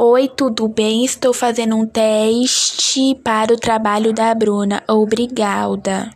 Oi, tudo bem? Estou fazendo um teste para o trabalho da Bruna. Obrigada.